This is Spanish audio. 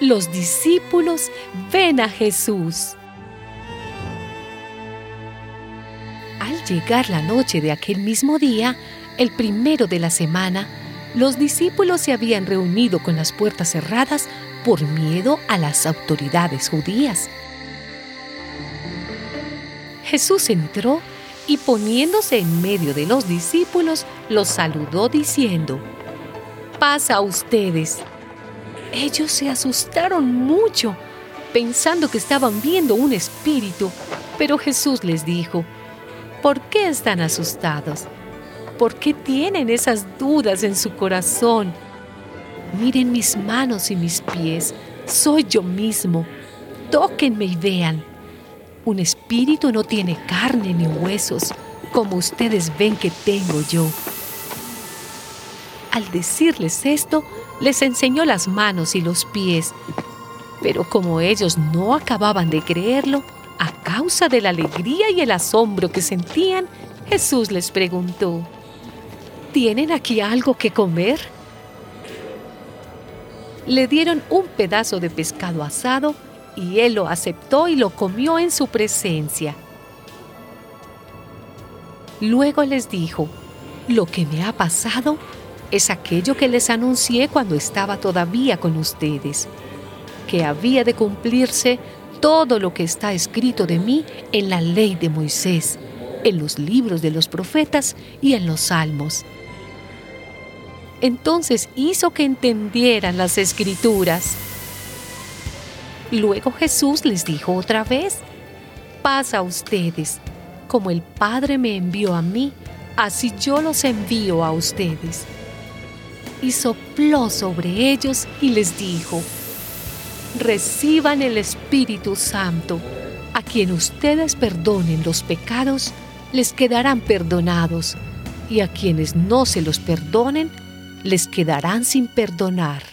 Los discípulos ven a Jesús. Al llegar la noche de aquel mismo día, el primero de la semana, los discípulos se habían reunido con las puertas cerradas por miedo a las autoridades judías. Jesús entró y poniéndose en medio de los discípulos, los saludó diciendo, paz a ustedes. Ellos se asustaron mucho, pensando que estaban viendo un espíritu, pero Jesús les dijo, ¿por qué están asustados? ¿Por qué tienen esas dudas en su corazón? Miren mis manos y mis pies, soy yo mismo. Tóquenme y vean. Un espíritu no tiene carne ni huesos, como ustedes ven que tengo yo. Al decirles esto, les enseñó las manos y los pies. Pero como ellos no acababan de creerlo, a causa de la alegría y el asombro que sentían, Jesús les preguntó, ¿Tienen aquí algo que comer? Le dieron un pedazo de pescado asado y él lo aceptó y lo comió en su presencia. Luego les dijo, lo que me ha pasado es aquello que les anuncié cuando estaba todavía con ustedes, que había de cumplirse todo lo que está escrito de mí en la ley de Moisés, en los libros de los profetas y en los salmos. Entonces hizo que entendieran las escrituras. Luego Jesús les dijo otra vez, paz a ustedes, como el Padre me envió a mí, así yo los envío a ustedes. Y sopló sobre ellos y les dijo, reciban el Espíritu Santo, a quien ustedes perdonen los pecados, les quedarán perdonados, y a quienes no se los perdonen, les quedarán sin perdonar.